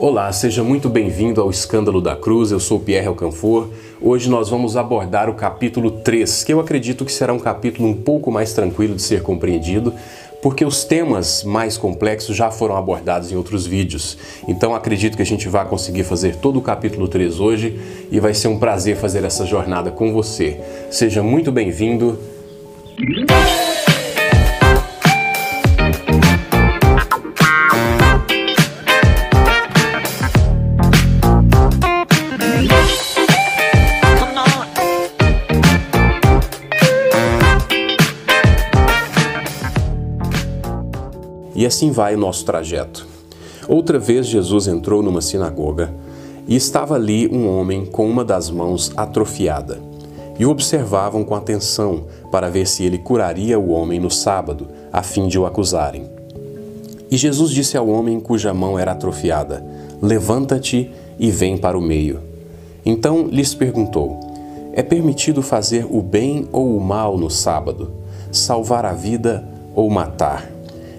Olá, seja muito bem-vindo ao Escândalo da Cruz. Eu sou Pierre Alcanfor. Hoje nós vamos abordar o capítulo 3, que eu acredito que será um capítulo um pouco mais tranquilo de ser compreendido, porque os temas mais complexos já foram abordados em outros vídeos. Então acredito que a gente vai conseguir fazer todo o capítulo 3 hoje e vai ser um prazer fazer essa jornada com você. Seja muito bem-vindo. Assim vai o nosso trajeto. Outra vez Jesus entrou numa sinagoga e estava ali um homem com uma das mãos atrofiada. E o observavam com atenção para ver se ele curaria o homem no sábado, a fim de o acusarem. E Jesus disse ao homem cuja mão era atrofiada: Levanta-te e vem para o meio. Então lhes perguntou: É permitido fazer o bem ou o mal no sábado, salvar a vida ou matar?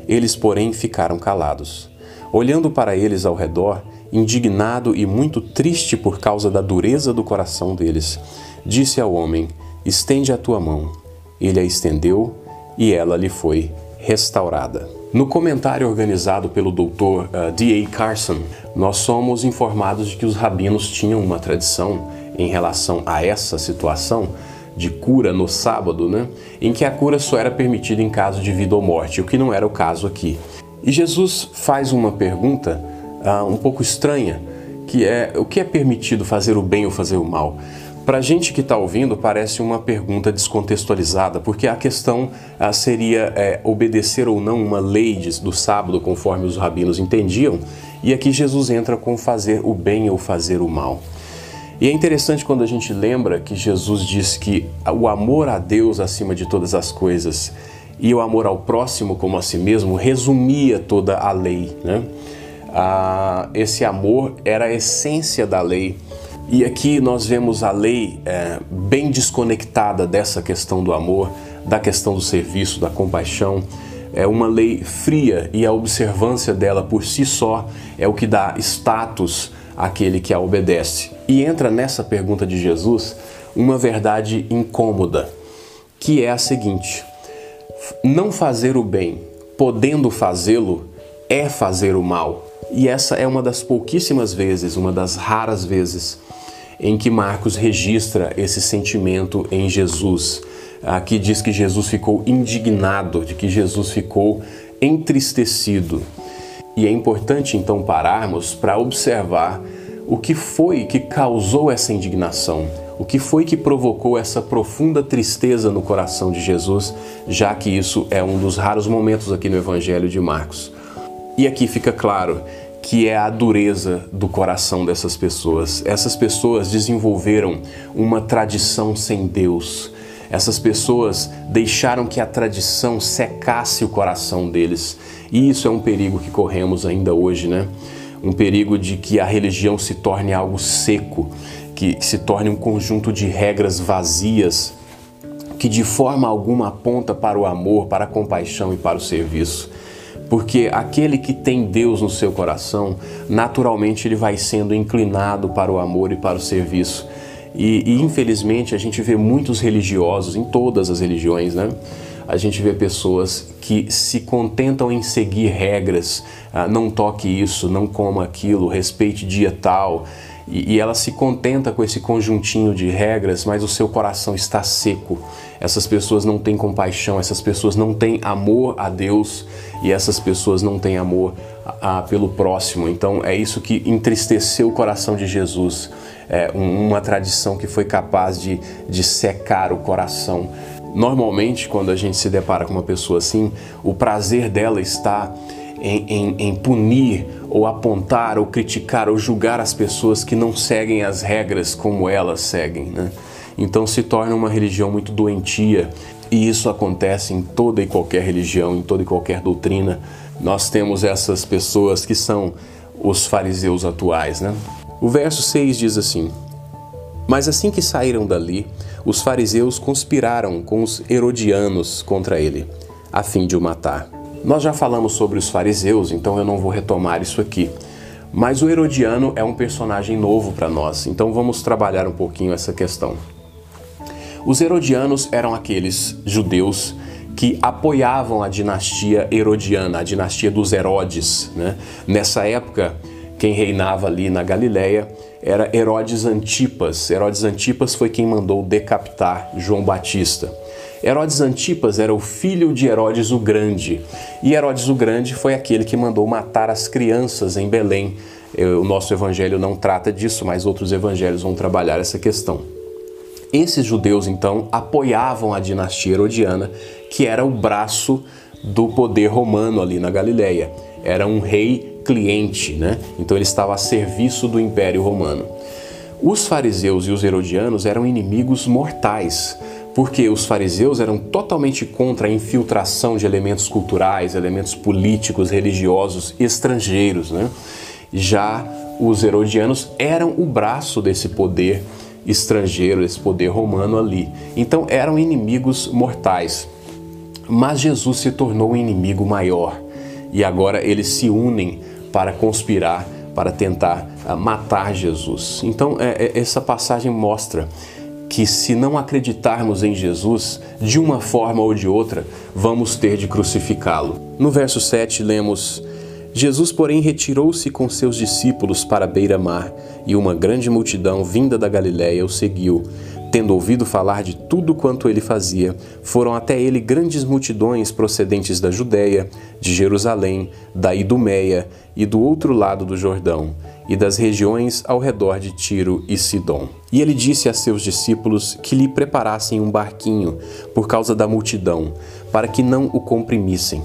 Eles, porém, ficaram calados. Olhando para eles ao redor, indignado e muito triste por causa da dureza do coração deles, disse ao homem: Estende a tua mão. Ele a estendeu e ela lhe foi restaurada. No comentário organizado pelo Dr. Uh, D.A. Carson, nós somos informados de que os rabinos tinham uma tradição em relação a essa situação de cura no sábado, né? em que a cura só era permitida em caso de vida ou morte, o que não era o caso aqui. E Jesus faz uma pergunta uh, um pouco estranha, que é o que é permitido fazer o bem ou fazer o mal? Para gente que está ouvindo, parece uma pergunta descontextualizada, porque a questão uh, seria é, obedecer ou não uma lei do sábado, conforme os rabinos entendiam, e aqui Jesus entra com fazer o bem ou fazer o mal. E é interessante quando a gente lembra que Jesus disse que o amor a Deus acima de todas as coisas e o amor ao próximo como a si mesmo resumia toda a lei. Né? Ah, esse amor era a essência da lei. E aqui nós vemos a lei é, bem desconectada dessa questão do amor, da questão do serviço, da compaixão. É uma lei fria e a observância dela por si só é o que dá status àquele que a obedece. E entra nessa pergunta de Jesus uma verdade incômoda, que é a seguinte: não fazer o bem, podendo fazê-lo, é fazer o mal. E essa é uma das pouquíssimas vezes, uma das raras vezes, em que Marcos registra esse sentimento em Jesus. Aqui diz que Jesus ficou indignado, de que Jesus ficou entristecido. E é importante então pararmos para observar o que foi que causou essa indignação? O que foi que provocou essa profunda tristeza no coração de Jesus, já que isso é um dos raros momentos aqui no Evangelho de Marcos? E aqui fica claro que é a dureza do coração dessas pessoas. Essas pessoas desenvolveram uma tradição sem Deus. Essas pessoas deixaram que a tradição secasse o coração deles. E isso é um perigo que corremos ainda hoje, né? um perigo de que a religião se torne algo seco, que, se torne um conjunto de regras vazias, que de forma alguma aponta para o amor, para a compaixão e para o serviço. Porque aquele que tem Deus no seu coração, naturalmente ele vai sendo inclinado para o amor e para o serviço. E, e infelizmente a gente vê muitos religiosos, em todas as religiões, né? a gente vê pessoas que se contentam em seguir regras, ah, não toque isso, não coma aquilo, respeite dia tal, e, e ela se contenta com esse conjuntinho de regras, mas o seu coração está seco. Essas pessoas não têm compaixão, essas pessoas não têm amor a Deus e essas pessoas não têm amor a, a, pelo próximo. Então é isso que entristeceu o coração de Jesus. É uma tradição que foi capaz de, de secar o coração Normalmente, quando a gente se depara com uma pessoa assim, o prazer dela está em, em, em, punir ou apontar ou criticar ou julgar as pessoas que não seguem as regras como elas seguem. Né? Então se torna uma religião muito doentia e isso acontece em toda e qualquer religião, em toda e qualquer doutrina. Nós temos essas pessoas que são os fariseus atuais. Né? O verso 6 diz assim: Mas assim que saíram dali, os fariseus conspiraram com os herodianos contra ele, a fim de o matar. Nós já falamos sobre os fariseus, então eu não vou retomar isso aqui. Mas o Herodiano é um personagem novo para nós, então vamos trabalhar um pouquinho essa questão. Os Herodianos eram aqueles judeus que apoiavam a dinastia herodiana, a dinastia dos Herodes. Né? Nessa época, quem reinava ali na Galileia era Herodes Antipas. Herodes Antipas foi quem mandou decapitar João Batista. Herodes Antipas era o filho de Herodes o Grande, e Herodes o Grande foi aquele que mandou matar as crianças em Belém. O nosso evangelho não trata disso, mas outros evangelhos vão trabalhar essa questão. Esses judeus, então, apoiavam a dinastia herodiana, que era o braço do poder romano ali na Galileia. Era um rei cliente, né? Então ele estava a serviço do Império Romano. Os fariseus e os herodianos eram inimigos mortais, porque os fariseus eram totalmente contra a infiltração de elementos culturais, elementos políticos, religiosos estrangeiros. Né? Já os herodianos eram o braço desse poder estrangeiro, esse poder romano ali. Então eram inimigos mortais. Mas Jesus se tornou um inimigo maior e agora eles se unem para conspirar, para tentar ah, matar Jesus. Então é, é, essa passagem mostra que se não acreditarmos em Jesus, de uma forma ou de outra, vamos ter de crucificá-lo. No verso 7 lemos Jesus, porém, retirou-se com seus discípulos para a beira-mar, e uma grande multidão vinda da Galiléia o seguiu. Tendo ouvido falar de tudo quanto ele fazia, foram até ele grandes multidões procedentes da Judéia, de Jerusalém, da Idumeia e do outro lado do Jordão, e das regiões ao redor de Tiro e Sidom. E ele disse a seus discípulos que lhe preparassem um barquinho, por causa da multidão, para que não o comprimissem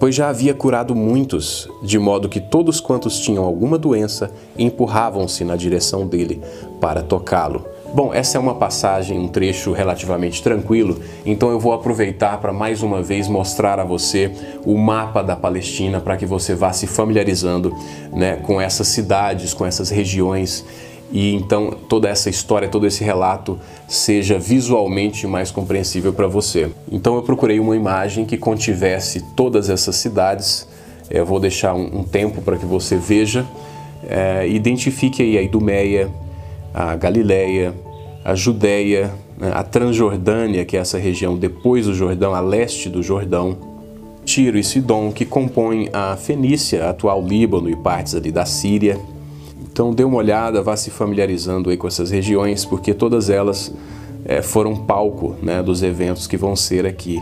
pois já havia curado muitos, de modo que todos quantos tinham alguma doença empurravam-se na direção dele para tocá-lo. Bom, essa é uma passagem, um trecho relativamente tranquilo, então eu vou aproveitar para mais uma vez mostrar a você o mapa da Palestina para que você vá se familiarizando né, com essas cidades, com essas regiões e então toda essa história, todo esse relato seja visualmente mais compreensível para você. Então eu procurei uma imagem que contivesse todas essas cidades. Eu vou deixar um, um tempo para que você veja, é, identifique aí a Idumeia, a Galileia, a Judéia, né, a Transjordânia, que é essa região depois do Jordão, a leste do Jordão, Tiro e Sidom, que compõem a Fenícia, atual Líbano e partes ali da Síria, então dê uma olhada, vá se familiarizando aí com essas regiões, porque todas elas é, foram palco né, dos eventos que vão ser aqui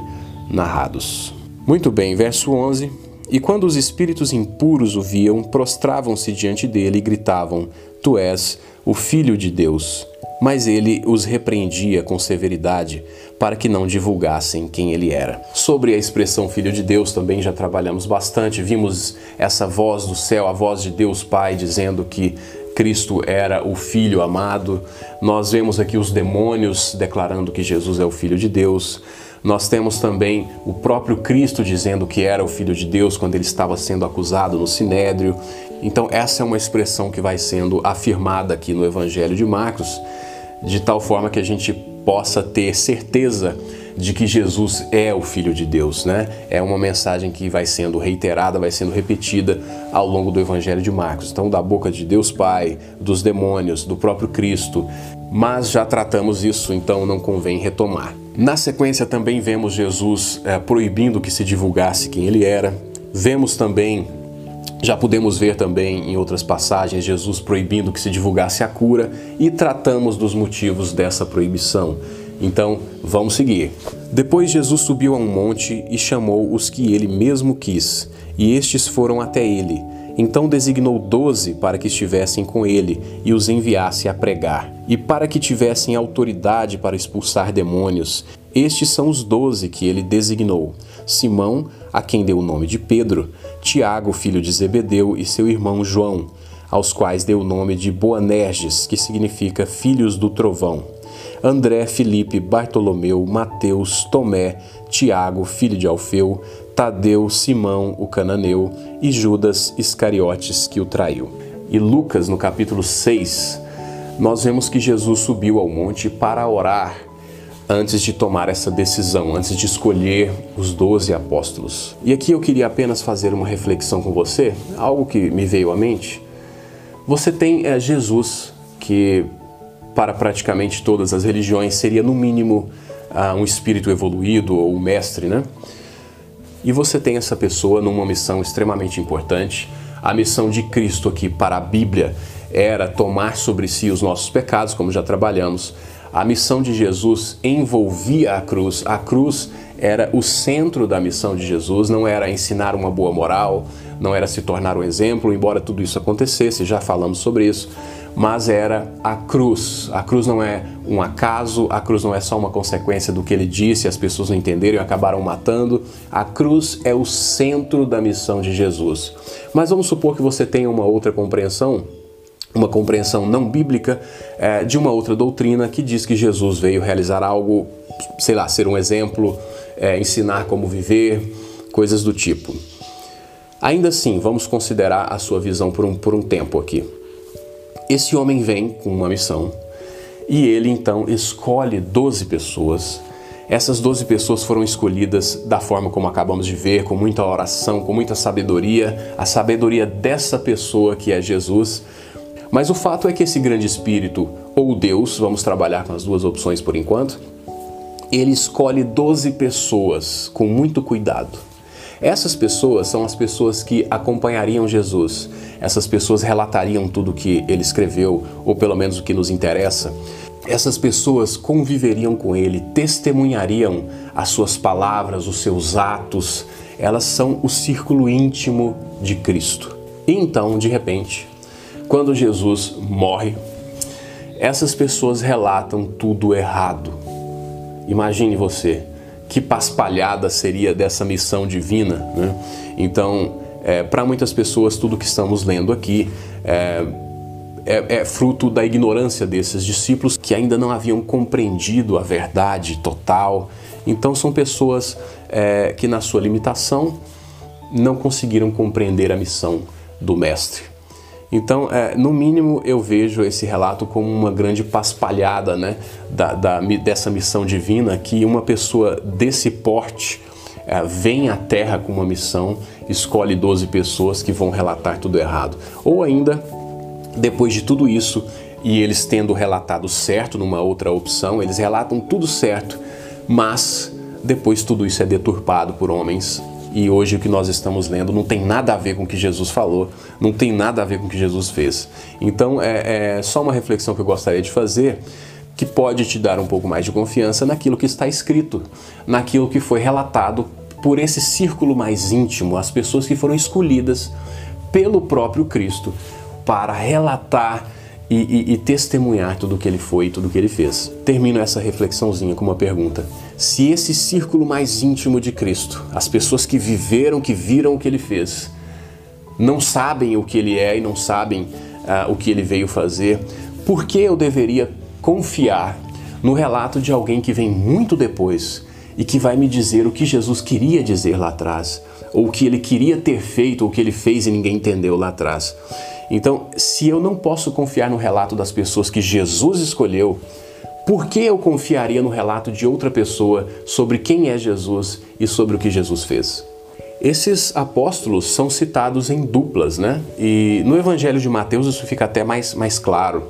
narrados. Muito bem, verso 11. E quando os espíritos impuros o viam, prostravam-se diante dele e gritavam: Tu és o Filho de Deus. Mas ele os repreendia com severidade para que não divulgassem quem ele era. Sobre a expressão Filho de Deus também já trabalhamos bastante, vimos essa voz do céu, a voz de Deus Pai dizendo que Cristo era o Filho amado. Nós vemos aqui os demônios declarando que Jesus é o Filho de Deus. Nós temos também o próprio Cristo dizendo que era o Filho de Deus quando ele estava sendo acusado no Sinédrio. Então, essa é uma expressão que vai sendo afirmada aqui no Evangelho de Marcos, de tal forma que a gente possa ter certeza de que Jesus é o Filho de Deus, né? É uma mensagem que vai sendo reiterada, vai sendo repetida ao longo do Evangelho de Marcos. Então, da boca de Deus Pai, dos demônios, do próprio Cristo. Mas já tratamos isso, então não convém retomar. Na sequência, também vemos Jesus é, proibindo que se divulgasse quem ele era. Vemos também já podemos ver também em outras passagens Jesus proibindo que se divulgasse a cura e tratamos dos motivos dessa proibição. Então, vamos seguir. Depois Jesus subiu a um monte e chamou os que ele mesmo quis, e estes foram até ele. Então designou doze para que estivessem com ele e os enviasse a pregar, e para que tivessem autoridade para expulsar demônios. Estes são os doze que ele designou: Simão, a quem deu o nome de Pedro, Tiago, filho de Zebedeu, e seu irmão João, aos quais deu o nome de Boanerges, que significa filhos do trovão. André, Felipe, Bartolomeu, Mateus, Tomé, Tiago, filho de Alfeu, Tadeu, Simão, o cananeu, e Judas Iscariotes, que o traiu. E Lucas, no capítulo 6, nós vemos que Jesus subiu ao monte para orar antes de tomar essa decisão, antes de escolher os doze apóstolos. E aqui eu queria apenas fazer uma reflexão com você, algo que me veio à mente. Você tem é, Jesus, que para praticamente todas as religiões seria no mínimo uh, um espírito evoluído ou um mestre, né? E você tem essa pessoa numa missão extremamente importante. A missão de Cristo aqui para a Bíblia era tomar sobre si os nossos pecados, como já trabalhamos. A missão de Jesus envolvia a cruz. A cruz era o centro da missão de Jesus, não era ensinar uma boa moral, não era se tornar um exemplo, embora tudo isso acontecesse, já falamos sobre isso, mas era a cruz. A cruz não é um acaso, a cruz não é só uma consequência do que ele disse, as pessoas não entenderam e acabaram matando. A cruz é o centro da missão de Jesus. Mas vamos supor que você tenha uma outra compreensão uma compreensão não bíblica é, de uma outra doutrina que diz que Jesus veio realizar algo, sei lá, ser um exemplo, é, ensinar como viver, coisas do tipo. Ainda assim, vamos considerar a sua visão por um, por um tempo aqui. Esse homem vem com uma missão e ele então escolhe 12 pessoas. Essas 12 pessoas foram escolhidas da forma como acabamos de ver, com muita oração, com muita sabedoria, a sabedoria dessa pessoa que é Jesus. Mas o fato é que esse grande espírito, ou Deus, vamos trabalhar com as duas opções por enquanto, ele escolhe 12 pessoas com muito cuidado. Essas pessoas são as pessoas que acompanhariam Jesus. Essas pessoas relatariam tudo o que ele escreveu, ou pelo menos o que nos interessa. Essas pessoas conviveriam com ele, testemunhariam as suas palavras, os seus atos. Elas são o círculo íntimo de Cristo. E então, de repente, quando Jesus morre, essas pessoas relatam tudo errado. Imagine você, que paspalhada seria dessa missão divina. Né? Então, é, para muitas pessoas, tudo que estamos lendo aqui é, é, é, fruto da ignorância desses discípulos que ainda não haviam compreendido a verdade total. Então, são pessoas é, que, na sua limitação, não conseguiram compreender a missão do Mestre. Então, é, no mínimo, eu vejo esse relato como uma grande paspalhada né, da, da, dessa missão divina, que uma pessoa desse porte é, vem à Terra com uma missão, escolhe 12 pessoas que vão relatar tudo errado. Ou ainda, depois de tudo isso, e eles tendo relatado certo numa outra opção, eles relatam tudo certo, mas depois tudo isso é deturpado por homens e hoje o que nós estamos lendo não tem nada a ver com o que Jesus falou, não tem nada a ver com o que Jesus fez. Então é, é só uma reflexão que eu gostaria de fazer que pode te dar um pouco mais de confiança naquilo que está escrito, naquilo que foi relatado por esse círculo mais íntimo, as pessoas que foram escolhidas pelo próprio Cristo para relatar e, e, e testemunhar tudo o que ele foi e tudo o que ele fez. Termino essa reflexãozinha com uma pergunta. Se esse círculo mais íntimo de Cristo, as pessoas que viveram, que viram o que ele fez, não sabem o que ele é e não sabem uh, o que ele veio fazer, por que eu deveria confiar no relato de alguém que vem muito depois e que vai me dizer o que Jesus queria dizer lá atrás, ou o que ele queria ter feito, ou o que ele fez e ninguém entendeu lá atrás? Então, se eu não posso confiar no relato das pessoas que Jesus escolheu, por que eu confiaria no relato de outra pessoa sobre quem é Jesus e sobre o que Jesus fez? Esses apóstolos são citados em duplas, né? E no Evangelho de Mateus isso fica até mais, mais claro.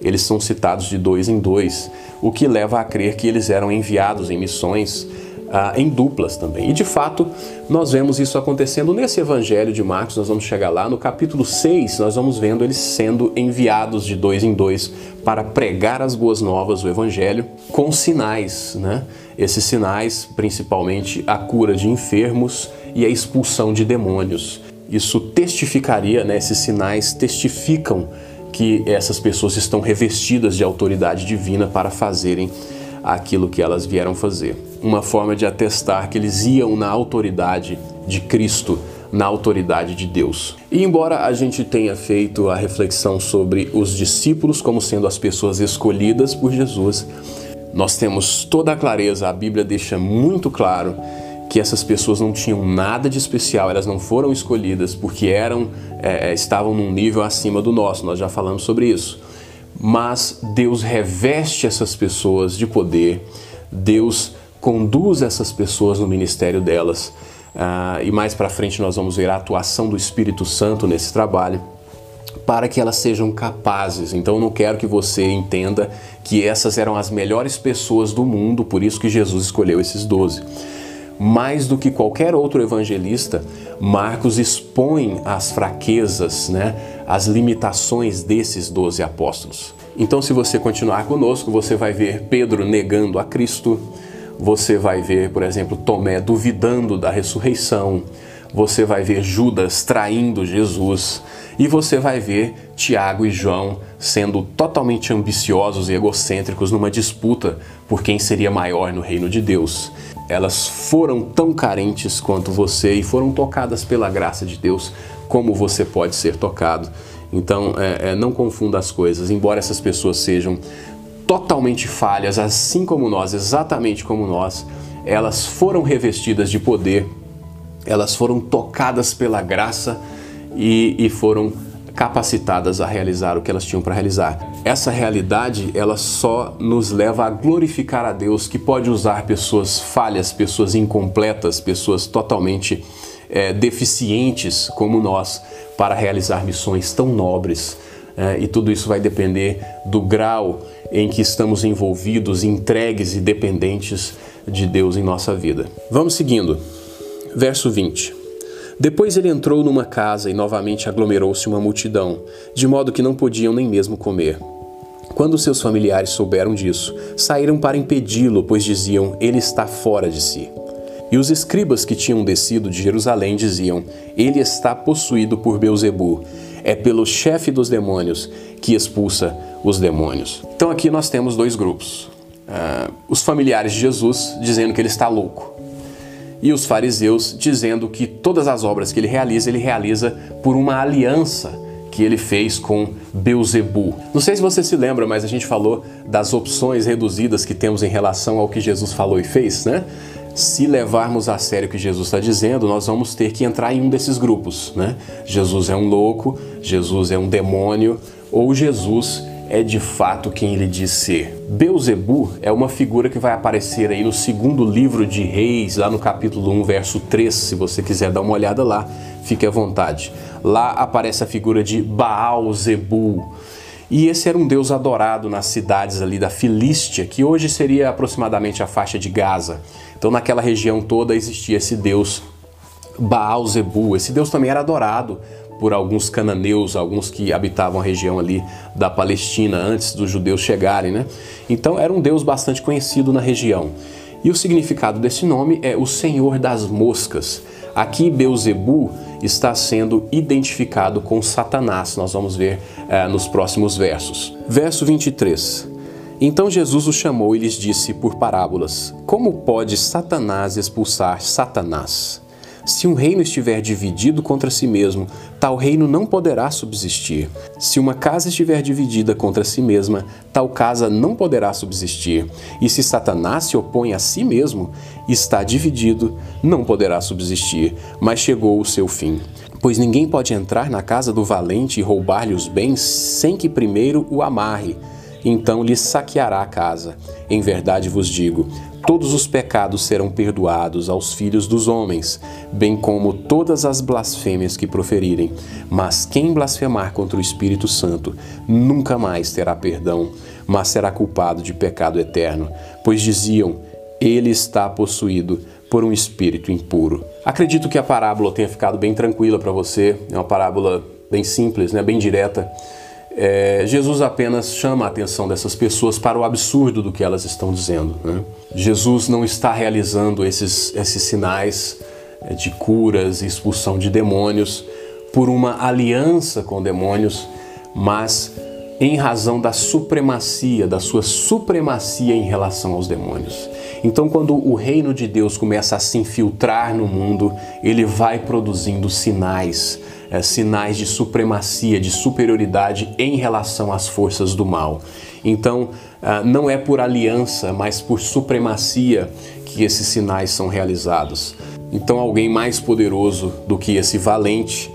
Eles são citados de dois em dois, o que leva a crer que eles eram enviados em missões ah, em duplas também. E de fato, nós vemos isso acontecendo nesse Evangelho de Marcos, nós vamos chegar lá, no capítulo 6, nós vamos vendo eles sendo enviados de dois em dois para pregar as boas novas do Evangelho com sinais, né? Esses sinais, principalmente a cura de enfermos e a expulsão de demônios. Isso testificaria, né? Esses sinais testificam que essas pessoas estão revestidas de autoridade divina para fazerem aquilo que elas vieram fazer. Uma forma de atestar que eles iam na autoridade de Cristo, na autoridade de Deus. E embora a gente tenha feito a reflexão sobre os discípulos como sendo as pessoas escolhidas por Jesus, nós temos toda a clareza, a Bíblia deixa muito claro que essas pessoas não tinham nada de especial, elas não foram escolhidas porque eram é, estavam num nível acima do nosso. Nós já falamos sobre isso mas Deus reveste essas pessoas de poder, Deus conduz essas pessoas no ministério delas. Uh, e mais para frente nós vamos ver a atuação do Espírito Santo nesse trabalho. para que elas sejam capazes. Então não quero que você entenda que essas eram as melhores pessoas do mundo, por isso que Jesus escolheu esses doze. Mais do que qualquer outro evangelista, Marcos expõe as fraquezas, né, as limitações desses doze apóstolos. Então, se você continuar conosco, você vai ver Pedro negando a Cristo, você vai ver, por exemplo, Tomé duvidando da ressurreição, você vai ver Judas traindo Jesus e você vai ver Tiago e João sendo totalmente ambiciosos e egocêntricos numa disputa por quem seria maior no reino de Deus. Elas foram tão carentes quanto você e foram tocadas pela graça de Deus como você pode ser tocado. Então, é, é, não confunda as coisas. Embora essas pessoas sejam totalmente falhas, assim como nós, exatamente como nós, elas foram revestidas de poder elas foram tocadas pela graça e, e foram capacitadas a realizar o que elas tinham para realizar. Essa realidade, ela só nos leva a glorificar a Deus, que pode usar pessoas falhas, pessoas incompletas, pessoas totalmente é, deficientes como nós, para realizar missões tão nobres. É, e tudo isso vai depender do grau em que estamos envolvidos, entregues e dependentes de Deus em nossa vida. Vamos seguindo. Verso 20. Depois ele entrou numa casa e novamente aglomerou-se uma multidão, de modo que não podiam nem mesmo comer. Quando seus familiares souberam disso, saíram para impedi-lo, pois diziam: Ele está fora de si. E os escribas que tinham descido de Jerusalém diziam: Ele está possuído por Beuzebu. É pelo chefe dos demônios que expulsa os demônios. Então aqui nós temos dois grupos. Uh, os familiares de Jesus dizendo que ele está louco e os fariseus dizendo que todas as obras que ele realiza, ele realiza por uma aliança que ele fez com Beuzebu. Não sei se você se lembra, mas a gente falou das opções reduzidas que temos em relação ao que Jesus falou e fez, né? Se levarmos a sério o que Jesus está dizendo, nós vamos ter que entrar em um desses grupos, né? Jesus é um louco, Jesus é um demônio, ou Jesus é de fato quem ele diz ser. Beuzebu é uma figura que vai aparecer aí no segundo livro de Reis, lá no capítulo 1, verso 3, se você quiser dar uma olhada lá, fique à vontade. Lá aparece a figura de Baal-Zebu. E esse era um deus adorado nas cidades ali da Filístia, que hoje seria aproximadamente a faixa de Gaza. Então naquela região toda existia esse deus Baal-Zebu. Esse deus também era adorado por alguns cananeus, alguns que habitavam a região ali da Palestina antes dos judeus chegarem, né? Então era um deus bastante conhecido na região. E o significado desse nome é o Senhor das Moscas. Aqui Beuzebu está sendo identificado com Satanás. Nós vamos ver é, nos próximos versos. Verso 23. Então Jesus os chamou e lhes disse por parábolas: Como pode Satanás expulsar Satanás? Se um reino estiver dividido contra si mesmo, tal reino não poderá subsistir. Se uma casa estiver dividida contra si mesma, tal casa não poderá subsistir. E se Satanás se opõe a si mesmo, está dividido, não poderá subsistir, mas chegou o seu fim. Pois ninguém pode entrar na casa do valente e roubar-lhe os bens sem que primeiro o amarre. Então lhe saqueará a casa. Em verdade vos digo: todos os pecados serão perdoados aos filhos dos homens, bem como todas as blasfêmias que proferirem. Mas quem blasfemar contra o Espírito Santo nunca mais terá perdão, mas será culpado de pecado eterno, pois diziam: ele está possuído por um espírito impuro. Acredito que a parábola tenha ficado bem tranquila para você, é uma parábola bem simples, né, bem direta. É, Jesus apenas chama a atenção dessas pessoas para o absurdo do que elas estão dizendo. Né? Jesus não está realizando esses, esses sinais é, de curas e expulsão de demônios por uma aliança com demônios, mas em razão da supremacia, da sua supremacia em relação aos demônios. Então, quando o reino de Deus começa a se infiltrar no mundo, ele vai produzindo sinais é, sinais de supremacia, de superioridade em relação às forças do mal. Então, ah, não é por aliança, mas por supremacia que esses sinais são realizados. Então, alguém mais poderoso do que esse valente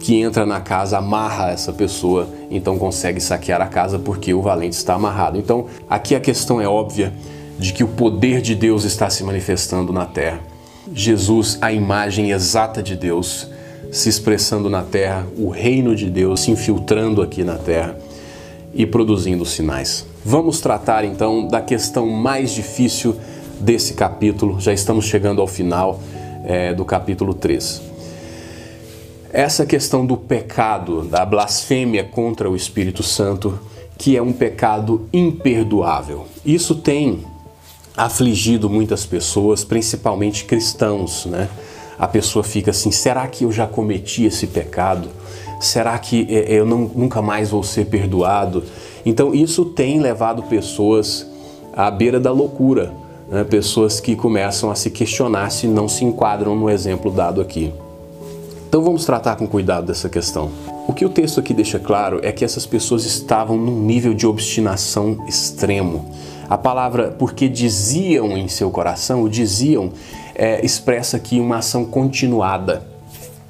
que entra na casa, amarra essa pessoa, então consegue saquear a casa porque o valente está amarrado. Então, aqui a questão é óbvia de que o poder de Deus está se manifestando na terra. Jesus, a imagem exata de Deus, se expressando na terra, o reino de Deus se infiltrando aqui na terra e produzindo sinais. Vamos tratar então da questão mais difícil desse capítulo, já estamos chegando ao final é, do capítulo 3. Essa questão do pecado, da blasfêmia contra o Espírito Santo, que é um pecado imperdoável. Isso tem afligido muitas pessoas, principalmente cristãos, né? A pessoa fica assim: será que eu já cometi esse pecado? Será que é, eu não, nunca mais vou ser perdoado? Então, isso tem levado pessoas à beira da loucura, né? pessoas que começam a se questionar se não se enquadram no exemplo dado aqui. Então, vamos tratar com cuidado dessa questão. O que o texto aqui deixa claro é que essas pessoas estavam num nível de obstinação extremo. A palavra porque diziam em seu coração, o diziam, é, expressa aqui uma ação continuada.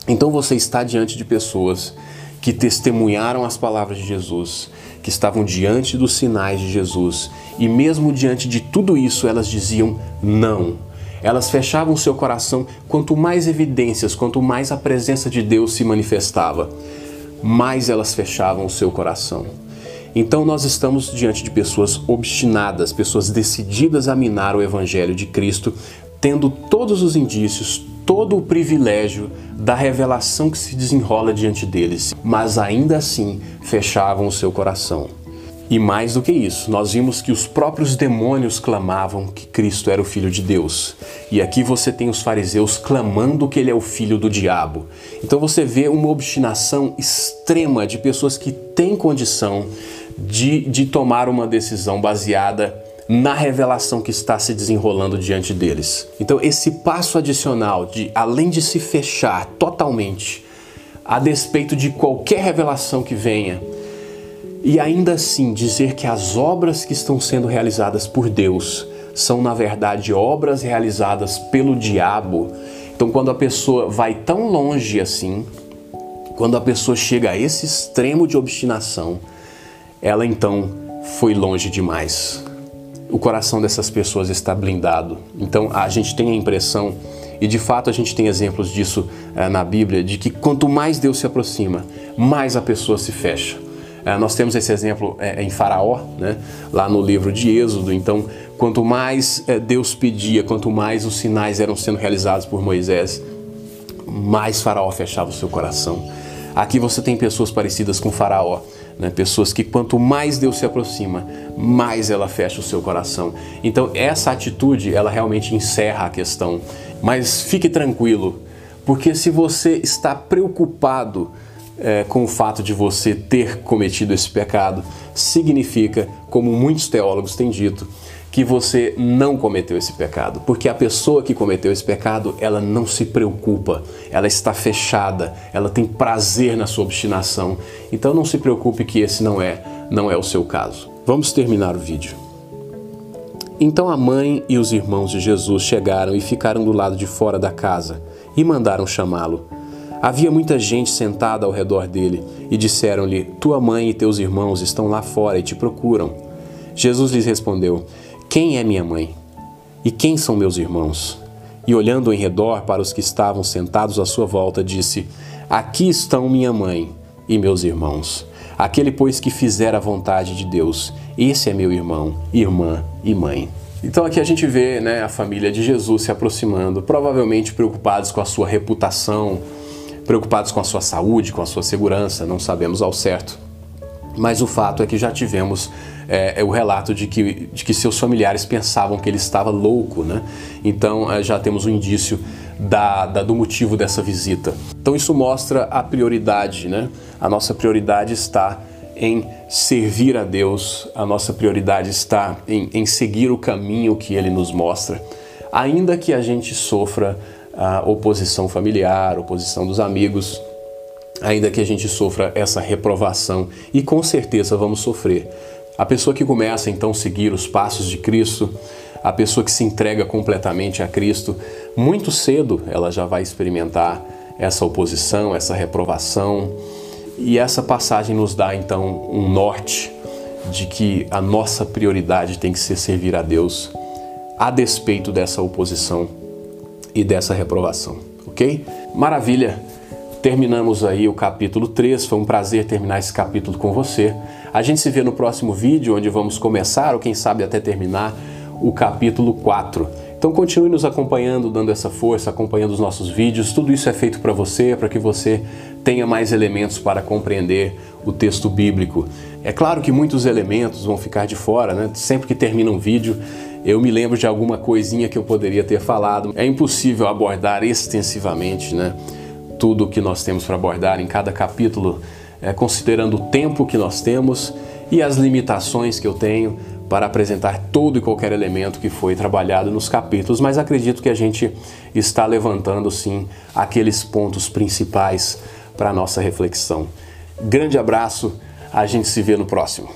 Então você está diante de pessoas que testemunharam as palavras de Jesus, que estavam diante dos sinais de Jesus, e mesmo diante de tudo isso, elas diziam não. Elas fechavam seu coração quanto mais evidências, quanto mais a presença de Deus se manifestava, mais elas fechavam o seu coração. Então nós estamos diante de pessoas obstinadas, pessoas decididas a minar o evangelho de Cristo, tendo todos os indícios, todo o privilégio da revelação que se desenrola diante deles, mas ainda assim fechavam o seu coração. E mais do que isso, nós vimos que os próprios demônios clamavam que Cristo era o Filho de Deus. E aqui você tem os fariseus clamando que ele é o filho do diabo. Então você vê uma obstinação extrema de pessoas que têm condição de, de tomar uma decisão baseada na revelação que está se desenrolando diante deles. Então, esse passo adicional de, além de se fechar totalmente, a despeito de qualquer revelação que venha, e ainda assim dizer que as obras que estão sendo realizadas por Deus são, na verdade, obras realizadas pelo diabo. Então, quando a pessoa vai tão longe assim, quando a pessoa chega a esse extremo de obstinação, ela então foi longe demais. O coração dessas pessoas está blindado. Então, a gente tem a impressão, e de fato a gente tem exemplos disso é, na Bíblia, de que quanto mais Deus se aproxima, mais a pessoa se fecha. É, nós temos esse exemplo é, em Faraó, né? lá no livro de Êxodo. Então, quanto mais Deus pedia, quanto mais os sinais eram sendo realizados por Moisés, mais Faraó fechava o seu coração. Aqui você tem pessoas parecidas com Faraó, né? pessoas que quanto mais Deus se aproxima, mais ela fecha o seu coração. Então, essa atitude, ela realmente encerra a questão. Mas fique tranquilo, porque se você está preocupado é, com o fato de você ter cometido esse pecado, significa, como muitos teólogos têm dito, que você não cometeu esse pecado, porque a pessoa que cometeu esse pecado, ela não se preocupa, ela está fechada, ela tem prazer na sua obstinação. Então não se preocupe que esse não é, não é o seu caso. Vamos terminar o vídeo. Então a mãe e os irmãos de Jesus chegaram e ficaram do lado de fora da casa e mandaram chamá-lo. Havia muita gente sentada ao redor dele e disseram-lhe: Tua mãe e teus irmãos estão lá fora e te procuram. Jesus lhes respondeu: Quem é minha mãe? E quem são meus irmãos? E olhando em redor para os que estavam sentados à sua volta, disse: Aqui estão minha mãe e meus irmãos. Aquele, pois, que fizer a vontade de Deus, esse é meu irmão, irmã e mãe. Então aqui a gente vê né, a família de Jesus se aproximando, provavelmente preocupados com a sua reputação, preocupados com a sua saúde, com a sua segurança, não sabemos ao certo. Mas o fato é que já tivemos é, o relato de que, de que seus familiares pensavam que ele estava louco, né? Então é, já temos um indício da, da, do motivo dessa visita. Então isso mostra a prioridade, né? A nossa prioridade está em servir a Deus, a nossa prioridade está em, em seguir o caminho que Ele nos mostra, ainda que a gente sofra a oposição familiar, oposição dos amigos, ainda que a gente sofra essa reprovação e com certeza vamos sofrer. A pessoa que começa então a seguir os passos de Cristo, a pessoa que se entrega completamente a Cristo, muito cedo ela já vai experimentar essa oposição, essa reprovação. E essa passagem nos dá então um norte de que a nossa prioridade tem que ser servir a Deus, a despeito dessa oposição e dessa reprovação, ok? Maravilha! Terminamos aí o capítulo 3, foi um prazer terminar esse capítulo com você. A gente se vê no próximo vídeo, onde vamos começar, ou quem sabe até terminar, o capítulo 4. Então continue nos acompanhando, dando essa força, acompanhando os nossos vídeos. Tudo isso é feito para você, para que você tenha mais elementos para compreender o texto bíblico. É claro que muitos elementos vão ficar de fora, né? Sempre que termina um vídeo, eu me lembro de alguma coisinha que eu poderia ter falado. É impossível abordar extensivamente, né? Tudo o que nós temos para abordar em cada capítulo, é, considerando o tempo que nós temos e as limitações que eu tenho para apresentar todo e qualquer elemento que foi trabalhado nos capítulos, mas acredito que a gente está levantando sim aqueles pontos principais para a nossa reflexão. Grande abraço, a gente se vê no próximo.